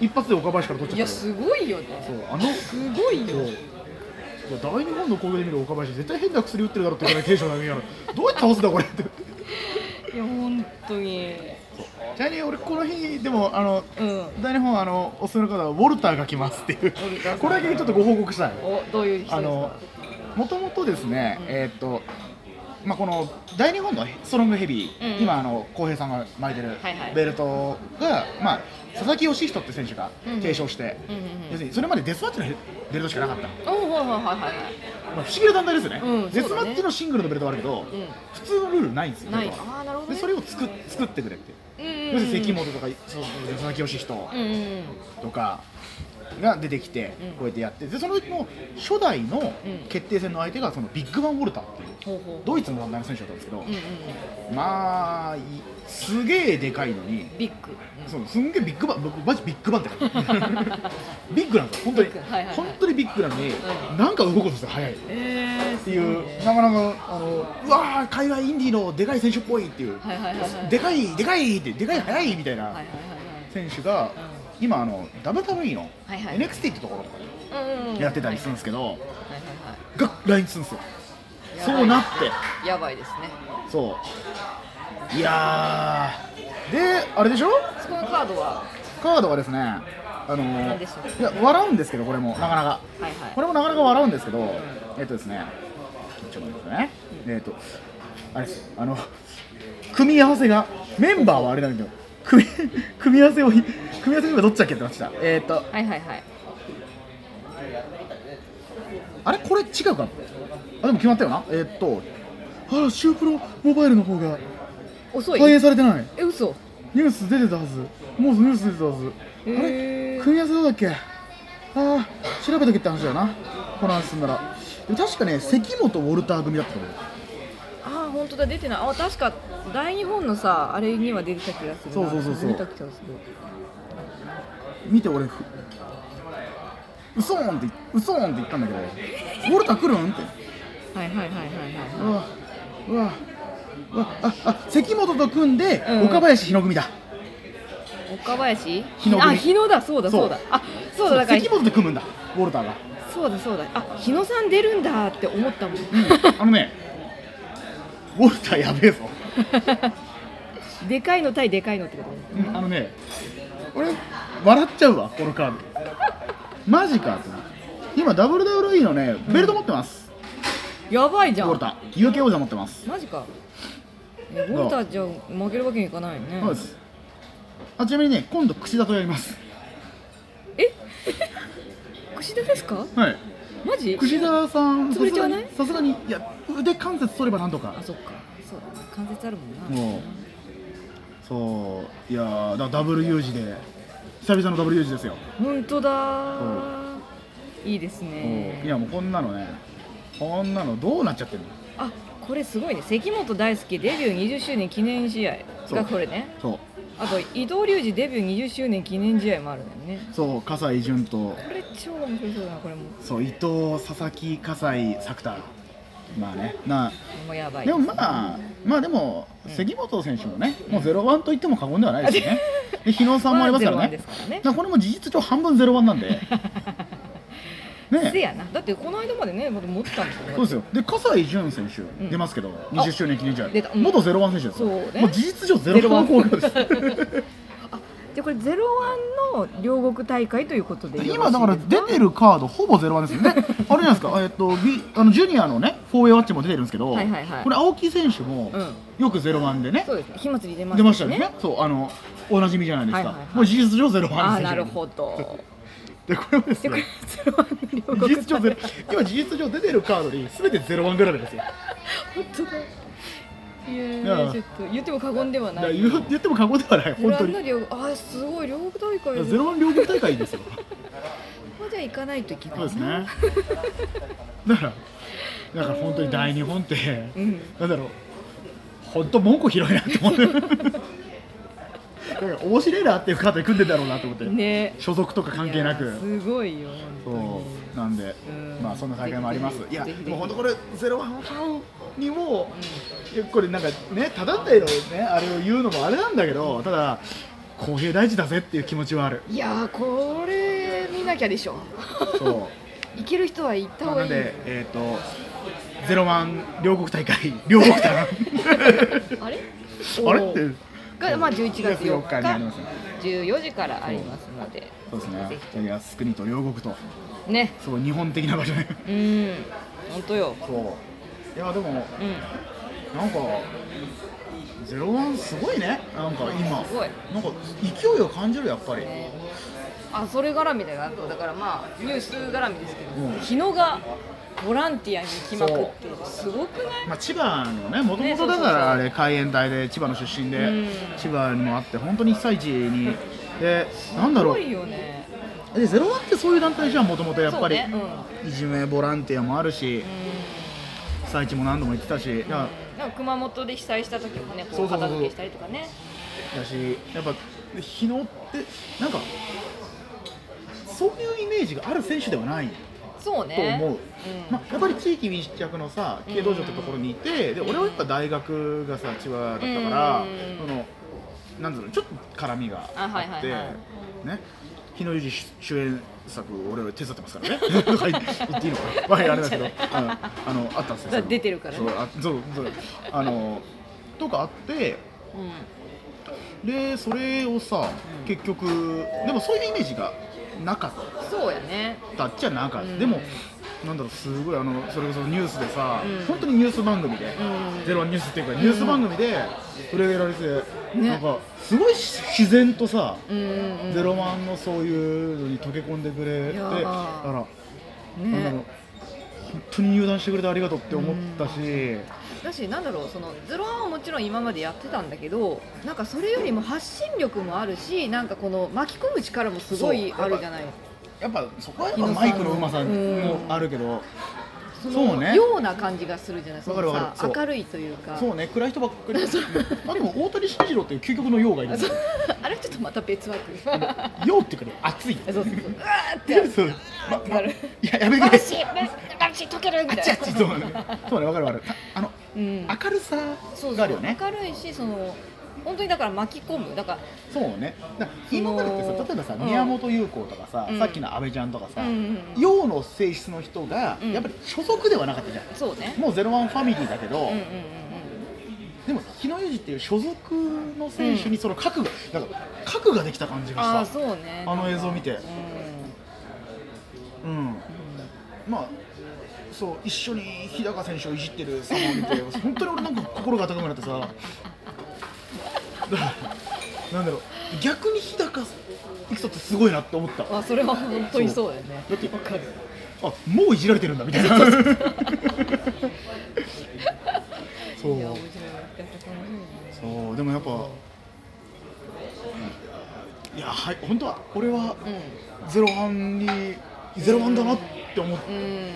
一発で岡林から取っちゃった。いやすごいよね。そうあのすごいよいや大日本の攻撃で見る岡林絶対変な薬打ってるだろってぐらいテンション上げながらどうやって倒すんだこれって。いや本当に。ちなみに俺この日でもあのうん。大日本あのおすすめの方はウォルターが来ますっていう。これだけちょっとご報告したい。おどういう人ですか？あのもともとですね、えーっとまあこの大日本のストロングヘビー、うん。今あの浩平さんが巻いてるベルトが、まあ佐々木義人って選手がうん継承して、要するにそれまでデスマッチのベルトしかなかった、おはいはいはいはいはい。まあ、不思議な団体ですよね、うんデスマッチのシングルのベルトはあるけど、う普通のルールないんですよない。ああなるほどね。でそれを作っ作ってくれって、うんるに関本とか佐々木義人とかが出てきて、うん。こうやってやってでその時の初代のうん。決定戦の相手がそのビッグバン・ウォルターっていうドイツの団体の選手だったんですけど、まあいすげえでかいのに、ビッグ。そうすんげえビッグバン僕マジビッグバンって *laughs* ビッグなんですよ本当に、本当にビッグなのに、うん。なんか動くとして早いっえーていう、なかなかあのうわー海外インディーのでかい選手っぽいっていう、でかいでかいってでかい速いみたいな選手が、今あの WWE の NXT ってところとかでやってたりするんですけど、が来日するんですよ。はい。そうなって。てやばいですね。そう。いやー。であれでしょ？そこのカードは？カードがですねあの何でしょう？いや笑うんですけどこれもなかなか。はいはい。これもなかなか笑うんですけどえっとですねちょっと待ってね。えっとあれですあの組み合わせがメンバーはあれなんだけど組み組み合わせを組み合わせが今どっちだっけってなってた。えっとはいはいはい。あれ？これ違うかあでも決まったよな。えっとあらシュープロモバイルの方が遅い？反映されてない。え嘘？ニュース出てたはず。もうニュース出てたはず。あれ？へー組み合わせどうだっけ？ああ調べとけって話だよな。この話すんなら。確かね関本ウォルター組だったと思うああ本当だ出てない。あ確か大日本のさあれには出てた気がするな。そうそうそうそう。出てた気がする。見て俺ふうそーんってうそーんって言ったんだけど。ウォルター来るんって。はいはいはいはいはうわうわうわ。ああ関本と組んで、うん。岡林日野組だ。い岡林？日野組。あ日野だそうだそう。だそうあそうだだから。関本と組むんだウォルターが。そうだそうだ。あ日野さん出るんだって思ったもん。あのねウォルターやべえぞ *laughs* でかいの対でかいのってことうんあのね、俺、笑っちゃうわ、このカード。*laughs* マジか今、WWE のね、ベルト持ってます、やばいじゃんウォルター。UK 王者持ってます。マジかえウォルターじゃ負けるわけにいかないよねそうです。あちなみにね、今度、櫛田とやります。え？*laughs* 櫛田ですか？はい。マジ？櫛田さん、潰れちゃわない？さすがに、いや、腕関節取ればなんとか。あ。そっか。そうだね。関節あるもんな。もう、そう、いやー、だダブル U 字で、久々のダブル U 字ですよ。本当だ。いいですう。んいねや、もうこんなのね、こんなのどうなっちゃってるの？あこれすごいね。関本大輔デビュー20周年記念試合がこれね。そう。あと伊藤隆二デビュー20周年記念試合もあるんだよね。そう、葛西潤と、これ超面白そうだなこれも。そう伊藤、佐々木、葛西、作田、まあね、なもうやばい。でもまあ、まあでも、関本選手もね、もうゼロワンと言っても過言ではないですよね、*laughs* で日野さんもありますからまあね、01ですからね。だからこれも事実上、半分ゼロワンなんで、*laughs* ね、せやな。だってこの間までねまだ持ってたんですよ。そうですよ、で葛西潤選手、ん。出ますけど、20周年記念試合。出た、うん。元ゼロワン選手ですよ、そうね。もう事実上、ゼロワン効果です。でこれゼロワンの両国大会ということでよろしいです今だから出てるカードほぼゼロワンですよね。*laughs* あれじゃないですか？えっとビあのジュニアのねフォーウェイワッチも出てるんですけど、はいはいはい。これ青木選手もうん。よくゼロワンでね、そうです。ね火祭り出ま出ましたよね。そうあのおなじみじゃないですか。はいはいはい。もう事実上ゼロワンああ選手なるほどでこれもですね。事実上ゼロ今事実上出てるカードにすべてゼロワングラムですよ。本当だいやいーやちょっと言っても過言ではない言う言っても過言ではない本当に。ゼロワンの両あーすごい両国大会ゼロワン両国大会ですよ。まあじゃあ行かないといけないそうですね。だからだから本当に大日本って、うんなんだろう本当門戸広いなって思って。だから面白いなっていうカードに組んでんだろうなと思って、ね。所属とか関係なく。すごいよそ本うなんで、うん。まあそんな大会もあります。いやも本当これゼロワンを買うにも、いやこれなんかねただでのねあれを言うのもあれなんだけどただ公平大事だぜっていう気持ちはある。いやーこれ見なきゃでしょ。そう。*laughs* 行ける人は行ったまあ、方がいい。なんで、えっ、と、ゼロワン両国大会、両国団。*laughs* あれ？あれ？って、がまあ11月4 4日にありますね。日14時からありますのでそうですねぜ。靖国と両国と、ねそう日本的な場所ね。うん本当よそう。いやでもうんなんかゼロワンすごいね。なんか今、すごいなんか勢いを感じるやっぱり。あそれ絡みだよだからまあニュース絡みですけど、うん日野がボランティアに行きまくってるすごくない？まあ千葉のね、もとねもとだからあれ海援隊で千葉の出身で、うん。千葉にもあって本当に被災地に。で、なんだろう。でゼロワンってそういう団体じゃんもともとやっぱり、いじめボランティアもあるしうん。被災地も何度も行ってたし熊本で被災した時もねこそう片付けしたりとかね。だしやっぱ日野ってなんかそういうイメージがある選手ではない。とそうね。思う、うん。まあ、やっぱり地域密着のさ軽道場ってところにいて、で俺はやっぱ大学がさ千葉だったから、うん。そのなんだろうちょっと絡みがあってね。日野裕二主演作俺は手伝ってますからね。*laughs* はい言っていいのかな？まああれなんですけど。*laughs* あのあのあったんですよ。だ出てるからね。そうあそうそう。あのとかあってうん。でそれをさ結局でもそういうイメージがなかっそうやね。たっちゃなかった、うん。でもなんだろうすごいあのそれこそニュースでさ、うん。本当にニュース番組で、うん。ゼロワンニュースっていうかニュース番組で取り上げられて、ね。なんかすごい自然とさ、ゼロワンのそういうのに溶け込んでくれてあー。ら、なんだろうね本当に入団してくれてありがとうって思ったし、だしなんだろうそのゼロワンはもちろん今までやってたんだけどなんかそれよりも発信力もあるしなんかこの巻き込む力もすごいあるじゃない。やっぱそこはやっぱマイクのうまさもあるけど、そそうね。のような感じがするじゃないそわか明るいというか。そうね暗い人ばっかり。*laughs* あでも大谷慎次郎っていう究極の陽がいる。*laughs* あれちょっとまた別枠。*laughs* 陽っていうかね熱い。そうそうそう。うわーって。いややめてマジマジ溶けるみたいな。そうねそうねわかるわかる。あのうん明るさがあるよね。明るいしその本当にだから巻き込む。だからそうね。だから今までってさ例えばさうん。宮本優子とかさ、うん。さっきの阿部ちゃんとかさ、うんうんうん。陽の性質の人が、うん。やっぱり所属ではなかったじゃん。そうね。もうゼロワンファミリーだけど、うんうんうんでも日野裕二っていう所属の選手にその核が、なんか核ができた感じがしたそうね。あの映像を見て。うん。うん。まあそう一緒に日高選手をいじってる様を見て *laughs* 本当に俺なんか心が温かくなってさ。*laughs* なんだろう。逆に日高行く人ってすごいなって思った。だあそれは本当にそうだよね。ってわかる。あもういじられてるんだみたいな。そうそう *laughs* でもやっぱいやはい本当は俺はゼロワンにゼロワンだなって思っうん、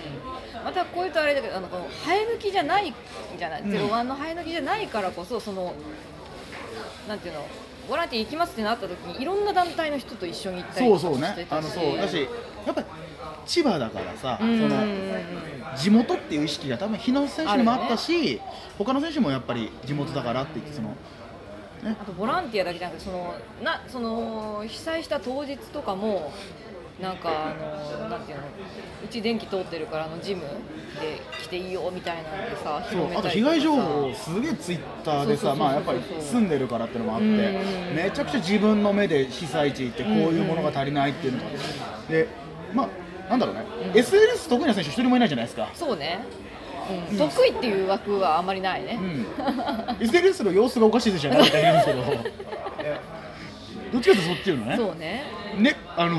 またこういうとあれだけどあのこの生え抜きじゃないじゃない、うん。ゼロワンの生え抜きじゃないからこそそのなんていうのボランティア行きますってなった時にいろんな団体の人と一緒に行ったりそうそうとかしてねあのそう。だしやっぱり千葉だからさその地元っていう意識が多分日野選手にもあったし、他の選手もやっぱり地元だからって言ってそのね。あとボランティアだけじゃなくてそのなその被災した当日とかもなんかあのなんていうのうち電気通ってるからあのジムで来ていいよみたいなんでさ広めたりとかさ。あと被害情報をすげえツイッターでさまあやっぱり住んでるからっていうのもあってうん。めちゃくちゃ自分の目で被災地行ってこういうものが足りないっていうのがでまあなんだろうね。SNS 得意な選手一人もいないじゃないですか。そうね、うん、得意っていう枠はあんまりないね、うん、SNS の様子がおかしいでしょみたいな言うんですけどどっちかとそっちいうのね。そうね。ねあの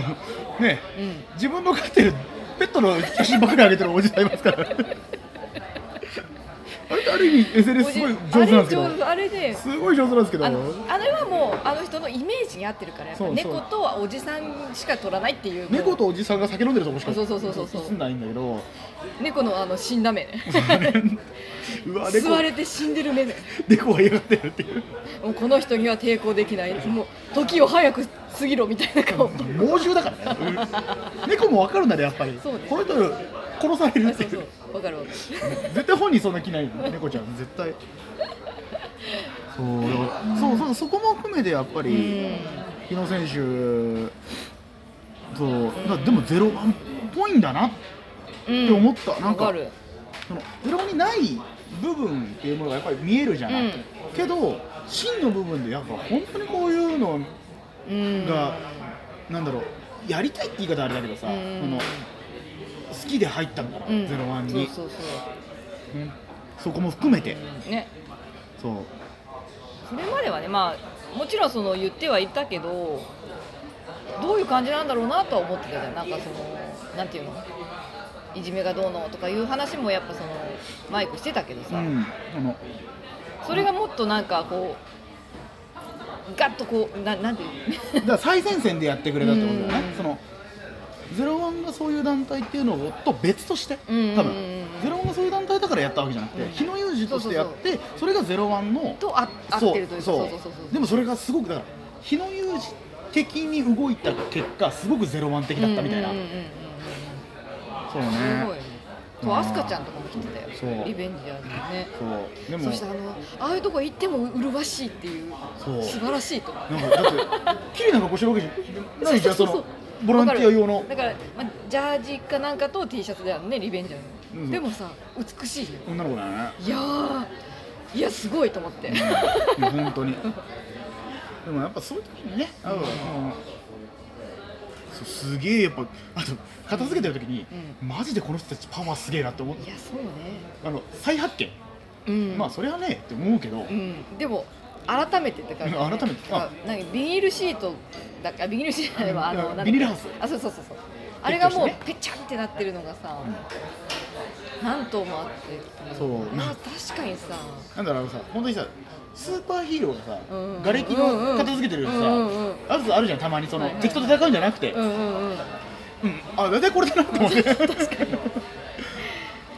ねうん。自分の飼ってるペットの写真ばかり上げてるおじさんいますからあれってある意味 SNS すごい上手なんですけど。あれ上手あれですごい上手なんですけど。あれはもうあの人のイメージに合ってるから猫とはおじさんしか撮らないっていう。猫とおじさんが酒飲んでるとこしかそうそうそうそうそう。ないんだけど。猫のあの死んだ目ね。*laughs* うわ吸猫われて死んでる目ね。猫が嫌がってるっていう。もうこの人には抵抗できない。もう時を早く過ぎろみたいな顔。猛獣だからね。うん。猫も分かるんだねやっぱり。そうねこの人殺されるってそう。いうそうわかるわかる。絶対本人そんな気ないよ猫ちゃん。絶対。そうだからそうそうそこも含めてやっぱり日野選手そうだでもゼロワンっぽいんだなって思った、なんかそのゼロワンにない部分っていうものがやっぱり見えるじゃない、うん。けど真の部分でやっぱ本当にこういうのうん。が、なんだろうやりたいって言い方あれだけどさ、うん。その好きで入ったんだな、うん。ゼロワンに。そうそうう。んそこも含めて。ね。そう。それまではねまあもちろんその言ってはいたけどどういう感じなんだろうなとは思ってたじゃん。なんかそのなんていうの？いじめがどうのとかいう話もやっぱそのマイクしてたけどさ、うん。あのそれがもっとなんかこうガッとこうななんていうだから最前線でやってくれたってことだよね。うん。そのゼロワンがそういう団体っていうのと別として多うん分。ゼロワンがそういう団体だからやったわけじゃなくて、うん日野裕二としてやってそれがゼロワンのとあ合ってるというかそうでもそれがすごくだから日野裕二的に動いた結果すごくゼロワン的だったみたいな、そうすごいね。ねそうアスカちゃんとかも来てたよ。そう。リベンジャーズにね。そう。でもそしてあのああいうとこ行っても麗しいっていうそう。素晴らしいと思う。なんかだって綺麗な格好してるわけじゃないじゃんそのボランティア用の。だから、まあ、ジャージかなんかと T シャツだよねリベンジャーの、うん。でもさ美しいよ。女の子だよね。いやーいやすごいと思って、いや本当に。でもやっぱそういう時にねうそうすげえやっぱあと片付けてる時に、マジでこの人たちパワーすげえなって思っていやそうね。あの再発見、うん。まあそれはねって思うけど、うん、でも改めてって感じ、うん改めて。あ。なんかビニールシートだからビニールシートじゃないわあのビニールハウス。あそうそうそうそう。あれがもうぺちゃんってなってるのがさ、何頭もあってそう。いや確かにさ。なんだろうさ本当にさスーパーヒーローがさ、うん瓦礫の片付けてるさ、うんうんうん。あるあるじゃんたまにその、はいはい敵と戦うんじゃなくて、うんうんうん。うん。あ大体これだなと思って *laughs*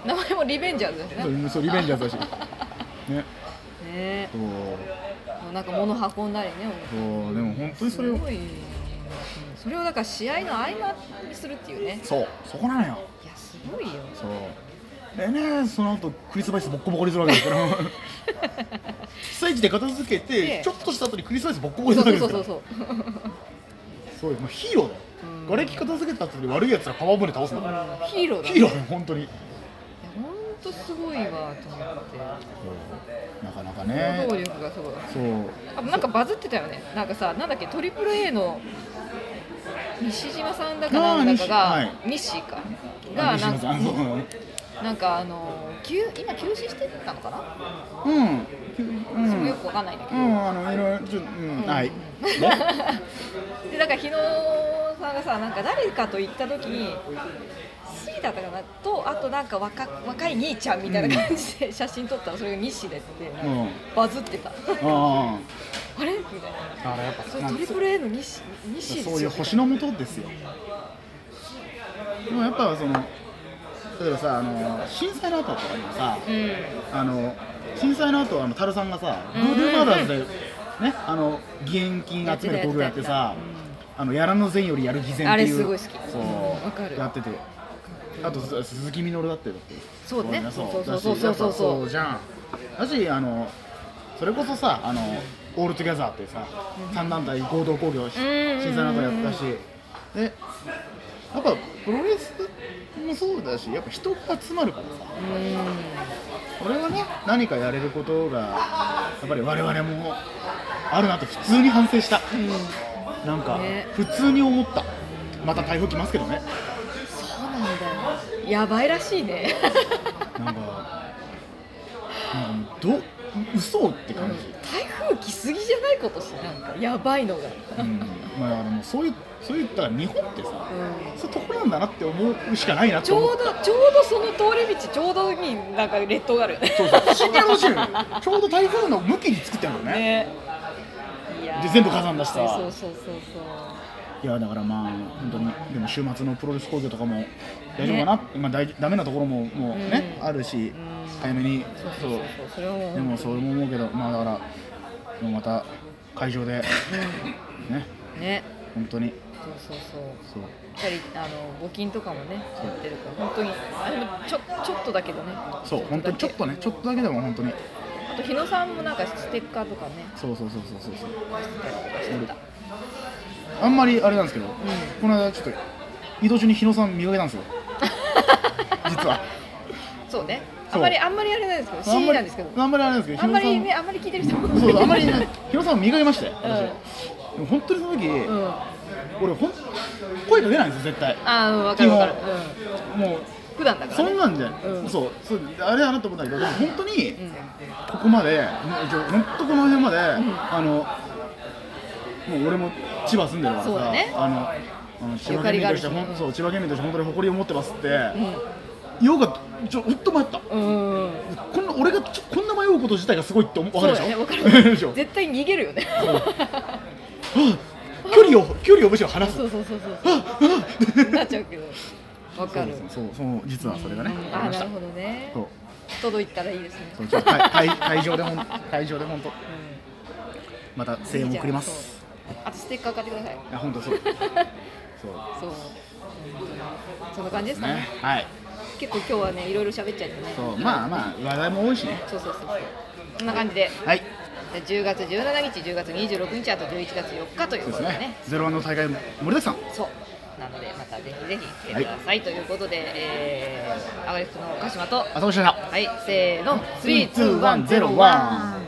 名前もリベンジャーズですね。そうリベンジャーズだし。*laughs* ね。ね。そうなんか物運んだりねそうでも本当にそれをすごい、うんそれをだから試合の合間にするっていうね。そうそこなのよいやすごいよ。そう。でねその後クリスマスボッコボコにするわけですから *laughs* 被災地で片付けて、でちょっとした後にクリスマスボッコボコそうにするわけそうですからそうそう。そうよもうヒーローだよ。うん。瓦礫片付けた後に悪いやつらパワーボムで倒すの。ヒーローだね。ヒーローだよ本当に当すごいわと思って。なかなか行ね動力がすごい。そう。あなんかバズってたよね。なんかさなんだっけトリプル a の西島さんだかなんだかが、あーミッシーか。がなんかなんかあの休今休止してたのかな、うん。うん。それよくわかんないんだけど、うんあのいろいろちょうんはい。ね *laughs* でだから日野さんがさなんか誰かと行った時にスイだったかな？とあとなんか若若い兄ちゃんみたいな感じで写真撮ったらそれが西でってうん。バズってた、あ *laughs* あれ？みたいな。あだからやっぱそれトリプル A の西西ですよそういう星の下ですよ。でもやっぱその例えばさあの震災の後とかにもさうん。あの震災の後あのタルさんがさうんグードゥーマザーズでねあの義援金集める道具やってさあのやらぬ善よりやる偽善っていうあれすごい好き。そうわかる。やっててあとさ鈴木みのるだってだって。そうね。そう。そうそうそう。そうじゃん。だしあのそれこそさあの ALL TOGETHER ってさ三団体合同興行しうん。うんうんうん震災の後やったし。でやっぱプロレスもそうだしやっぱ人が集まるからさ。うん。俺はね何かやれることがやっぱり我々もあるなって普通に反省した。なんかね。普通に思った。また台風来ますけどねやばいらしいね。なんかなんど嘘って感じ、台風来すぎじゃないことしなんかやばいのが、うん。まあだからもうそういうそういった日本ってさうん。そういうとこなんだなって思うしかないなってちょ思ううどちょうどその通り道ちょうどになんか列島がある。そうそう不思議な話よねちょうど台風の向きに作ってるのね。ね。で全部火山だしさ。そうそうそうそう。いやだからまあ本当にでも週末のプロレス工業とかも大丈夫かな、まあ大ダメなところももうね、うん。あるし、ん。早めに。そうでもそれも思うけどまあだからでもまた会場でね。ね。本当に。そうそうそう。そう。やっぱりあの募金とかもねやってるから本当にあでもちょちょっとだけどね。そう本当にちょっとねちょっとだけでも本当に。あと日野さんもなんかステッカーとかね。そうそうそうそうそうそう。あんまりあれなんですけど、この間ちょっと移動中に日野さん見かけたんですよ実は。そうね。あんまりあんまりあれなんですけどあ C なんですけど。あんまりあれなんですけどあんまりねあんまり聞いてる人も。そうあんまりね日野さんを見かけましたよ私、うん。でも本当にその時、うん。俺ほん声かけないんですよ絶対。あーうんわかるわかる。基もううん普段だからね。そんなんじゃうん。そうそうあれだなと思ったけどでも本当にうん。ここまで本当この辺まで、あのもう俺も千葉住んでるからさあのあの千葉県民としてほんそう千葉県民として本当に誇りを持ってますって、よかったちょほんと迷った。うん。うんこんな俺がちょこんな迷うこと自体がすごいって分かるでしょ？だねわかる。でしょ？る絶対逃げるよね。距離を距離をむしろ離す。そうそうそうそうなっちゃうけど。わかる。そうそうそう実はそれがね、うん。あなるほどね。届いたらいいですね。そう会会会場でほん会場で本当また声援を送ります。あとステッカー買ってください。いや本当 *laughs* そう。そう。そう。そんな感じですかね。ね。はい結構今日はねいろいろ喋っちゃってね。そうまあまあ話題も多いしね。そうそうそうそう。こんな感じで。はい。で10月17日10月26日あと11月4日というそうですね。ことでね。ゼロワンの大会盛りだくさん。そう。なのでまたぜひぜひ来てください、ということで、えー、アガリスクの鹿島と。あ、そうした。はいせーの。3 2 1 0 1